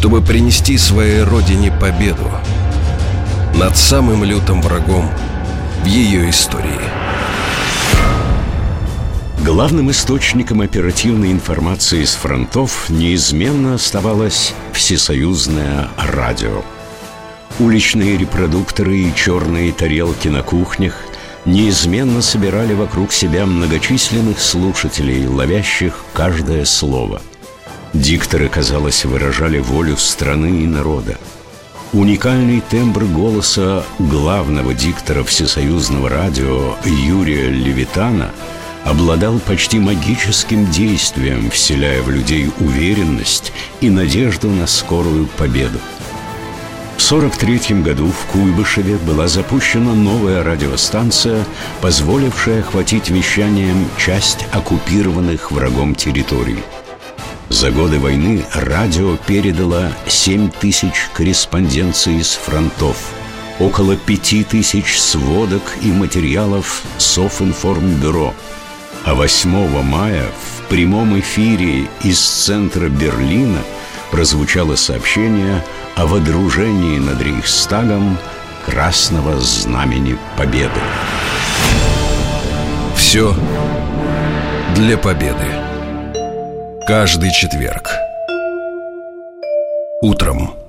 чтобы принести своей родине победу над самым лютым врагом в ее истории. Главным источником оперативной информации с фронтов неизменно оставалось всесоюзное радио. Уличные репродукторы и черные тарелки на кухнях неизменно собирали вокруг себя многочисленных слушателей, ловящих каждое слово – Дикторы, казалось, выражали волю страны и народа. Уникальный тембр голоса главного диктора всесоюзного радио Юрия Левитана обладал почти магическим действием, вселяя в людей уверенность и надежду на скорую победу. В 1943 году в Куйбышеве была запущена новая радиостанция, позволившая охватить вещанием часть оккупированных врагом территорий – за годы войны радио передало 7 тысяч корреспонденций с фронтов, около 5 тысяч сводок и материалов Софинформбюро. А 8 мая в прямом эфире из центра Берлина прозвучало сообщение о водружении над Рейхстагом Красного Знамени Победы. Все для победы. Каждый четверг. Утром.